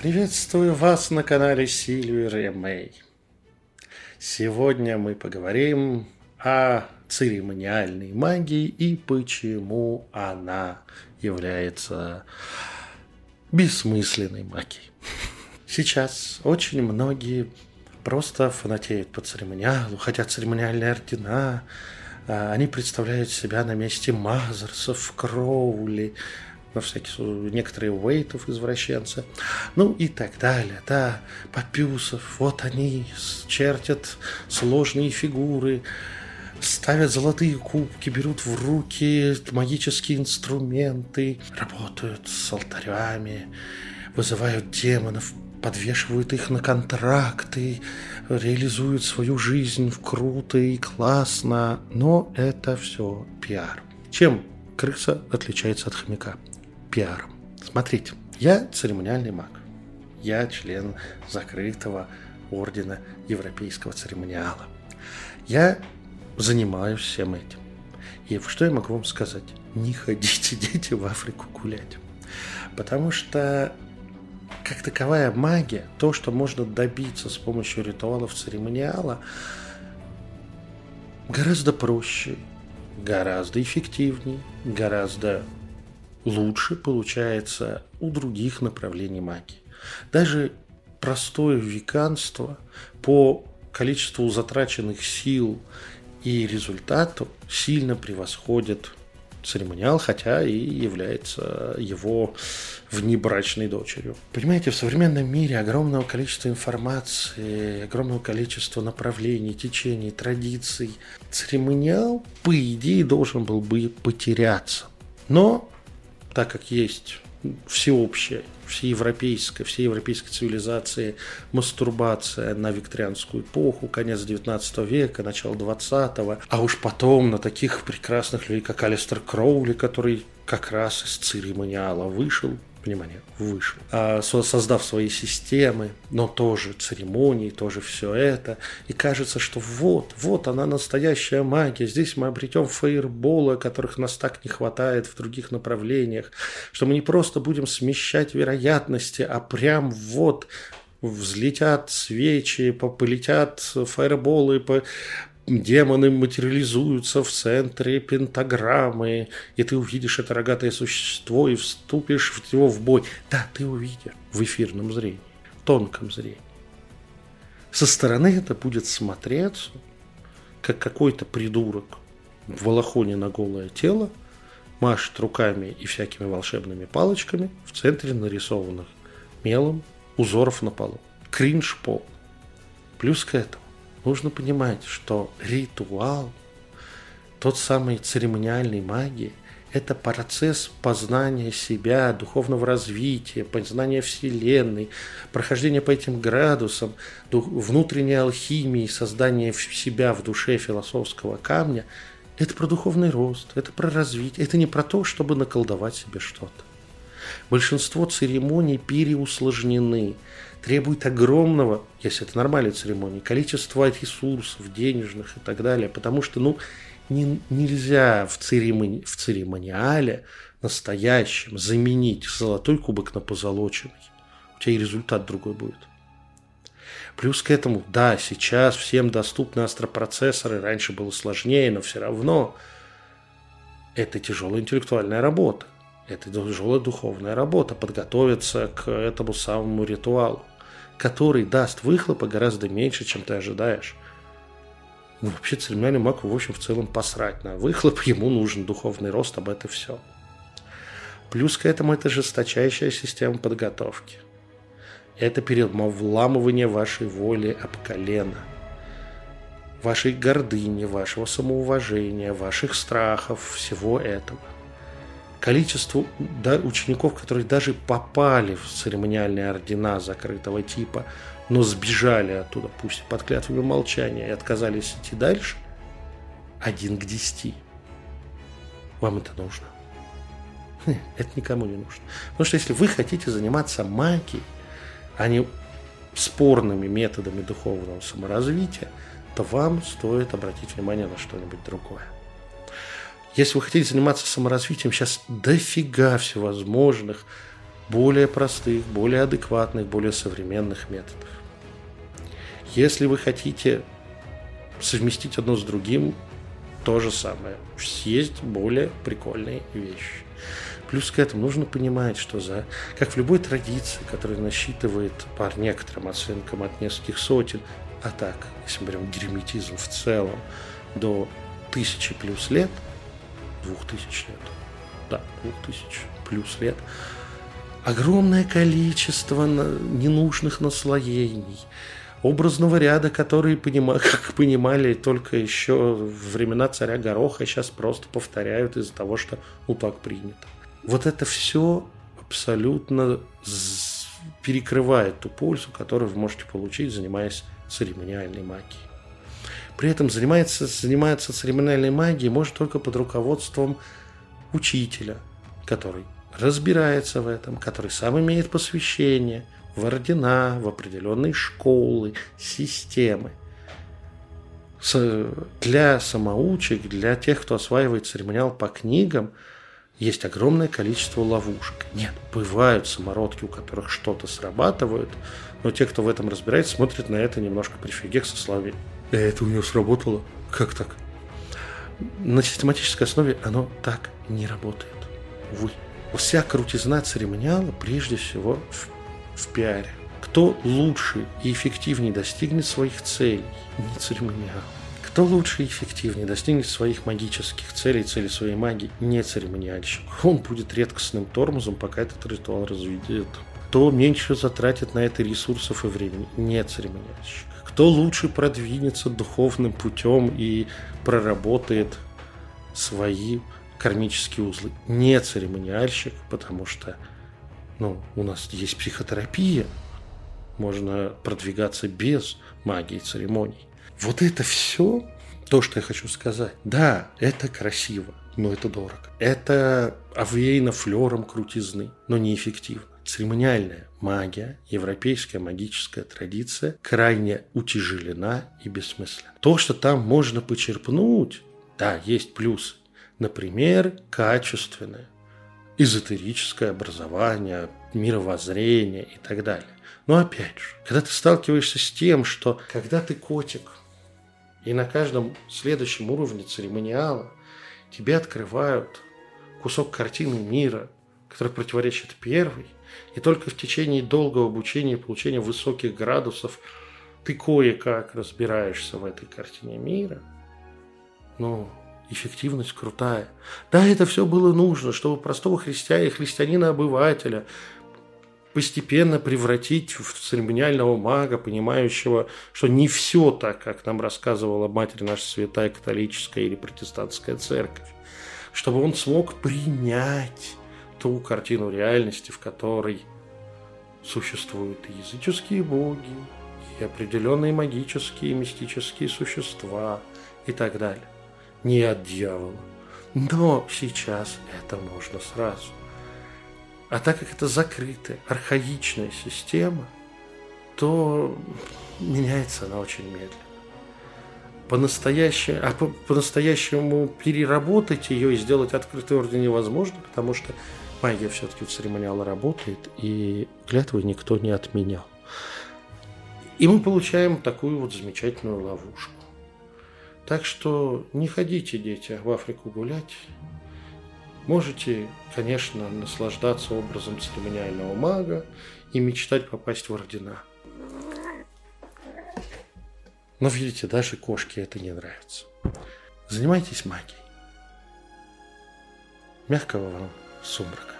Приветствую вас на канале Сильвер и Мэй. Сегодня мы поговорим о церемониальной магии и почему она является бессмысленной магией. Сейчас очень многие просто фанатеют по церемониалу, хотят церемониальные ордена, а, они представляют себя на месте Мазерсов, Кроули, на случай, некоторые Уэйтов, извращенцы, ну и так далее, да, Папюсов, вот они чертят сложные фигуры, ставят золотые кубки, берут в руки магические инструменты, работают с алтарями, вызывают демонов, подвешивают их на контракты, реализуют свою жизнь в круто и классно, но это все пиар. Чем крыса отличается от хомяка? Пиаром. Смотрите, я церемониальный маг. Я член закрытого ордена европейского церемониала. Я занимаюсь всем этим. И что я могу вам сказать? Не ходите, дети, в Африку гулять. Потому что как таковая магия, то, что можно добиться с помощью ритуалов церемониала, гораздо проще, гораздо эффективнее, гораздо лучше получается у других направлений магии. Даже простое веканство по количеству затраченных сил и результату сильно превосходит церемониал, хотя и является его внебрачной дочерью. Понимаете, в современном мире огромного количества информации, огромного количества направлений, течений, традиций. Церемониал, по идее, должен был бы потеряться. Но, так как есть всеобщая, всеевропейская, всей европейской цивилизации мастурбация на викторианскую эпоху, конец 19 века, начало 20-го, а уж потом на таких прекрасных людей, как Алистер Кроули, который как раз из церемониала вышел, внимание, вышел, а, создав свои системы, но тоже церемонии, тоже все это. И кажется, что вот, вот она настоящая магия. Здесь мы обретем фейерболы, которых нас так не хватает в других направлениях, что мы не просто будем смещать вероятности, а прям вот взлетят свечи, полетят фаерболы, демоны материализуются в центре пентаграммы, и ты увидишь это рогатое существо и вступишь в него в бой. Да, ты увидишь в эфирном зрении, тонком зрении. Со стороны это будет смотреться, как какой-то придурок в волохоне на голое тело машет руками и всякими волшебными палочками в центре нарисованных мелом узоров на полу. Кринж пол. Плюс к этому нужно понимать, что ритуал, тот самый церемониальной магии, это процесс познания себя, духовного развития, познания Вселенной, прохождения по этим градусам, внутренней алхимии, создания себя в душе философского камня. Это про духовный рост, это про развитие, это не про то, чтобы наколдовать себе что-то. Большинство церемоний переусложнены, требуют огромного, если это нормальные церемонии, количества ресурсов, денежных и так далее, потому что, ну, не, нельзя в, церемони, в церемониале настоящем заменить золотой кубок на позолоченный. У тебя и результат другой будет. Плюс к этому, да, сейчас всем доступны астропроцессоры, раньше было сложнее, но все равно это тяжелая интеллектуальная работа. Это тяжелая духовная работа, подготовиться к этому самому ритуалу, который даст выхлопа гораздо меньше, чем ты ожидаешь. Ну, вообще церемониальный маг, в общем, в целом посрать на выхлоп, ему нужен духовный рост, об это все. Плюс к этому это жесточайшая система подготовки. Это переламывание вашей воли об колено, вашей гордыни, вашего самоуважения, ваших страхов, всего этого – количеству учеников, которые даже попали в церемониальные ордена закрытого типа, но сбежали оттуда, пусть под клятвами молчания, и отказались идти дальше, один к десяти. Вам это нужно? Это никому не нужно. Потому что если вы хотите заниматься магией, а не спорными методами духовного саморазвития, то вам стоит обратить внимание на что-нибудь другое. Если вы хотите заниматься саморазвитием, сейчас дофига всевозможных более простых, более адекватных, более современных методов. Если вы хотите совместить одно с другим, то же самое. Есть более прикольные вещи. Плюс к этому нужно понимать, что за, как в любой традиции, которая насчитывает по некоторым оценкам от нескольких сотен, а так, если мы берем герметизм в целом, до тысячи плюс лет, двух тысяч лет, да, двух тысяч плюс лет, огромное количество ненужных наслоений, образного ряда, которые, как понимали только еще в времена царя Гороха, сейчас просто повторяют из-за того, что ну так принято. Вот это все абсолютно перекрывает ту пользу, которую вы можете получить, занимаясь церемониальной магией. При этом занимается, занимается церемониальной магией может только под руководством учителя, который разбирается в этом, который сам имеет посвящение в ордена, в определенные школы, системы. Для самоучек, для тех, кто осваивает церемониал по книгам, есть огромное количество ловушек. Нет, бывают самородки, у которых что-то срабатывает, но те, кто в этом разбирается, смотрят на это немножко прифигех со словами «Э, «Это у него сработало? Как так?» На систематической основе оно так не работает. Увы. Вся крутизна церемониала прежде всего в, в пиаре. Кто лучше и эффективнее достигнет своих целей, не церемониал. Кто лучше и эффективнее достигнет своих магических целей, целей своей магии, не церемониальщик. Он будет редкостным тормозом, пока этот ритуал разведет. Кто меньше затратит на это ресурсов и времени, не церемониальщик. Кто лучше продвинется духовным путем и проработает свои кармические узлы. Не церемониальщик, потому что ну, у нас есть психотерапия, можно продвигаться без магии церемоний. Вот это все, то, что я хочу сказать. Да, это красиво, но это дорого. Это овеяно флером крутизны, но неэффективно. Церемониальная магия, европейская магическая традиция крайне утяжелена и бессмысленна. То, что там можно почерпнуть, да, есть плюсы. Например, качественное, эзотерическое образование, мировоззрение и так далее. Но опять же, когда ты сталкиваешься с тем, что когда ты котик, и на каждом следующем уровне церемониала тебе открывают кусок картины мира, который противоречит первой, и только в течение долгого обучения и получения высоких градусов ты кое-как разбираешься в этой картине мира. Ну, эффективность крутая. Да, это все было нужно, чтобы простого христианина, христианина-обывателя постепенно превратить в церемониального мага, понимающего, что не все так, как нам рассказывала Матерь наша Святая Католическая или Протестантская Церковь. Чтобы он смог принять ту картину реальности, в которой существуют и языческие боги, и определенные магические и мистические существа и так далее не от дьявола. Но сейчас это можно сразу. А так как это закрытая, архаичная система, то меняется она очень медленно. По-настоящему, а по- переработать ее и сделать открытый орден невозможно, потому что магия все-таки у церемониала работает, и клятвы никто не отменял. И мы получаем такую вот замечательную ловушку. Так что не ходите, дети, в Африку гулять. Можете, конечно, наслаждаться образом церемониального мага и мечтать попасть в ордена. Но видите, даже кошке это не нравится. Занимайтесь магией. Мягкого вам сумрака.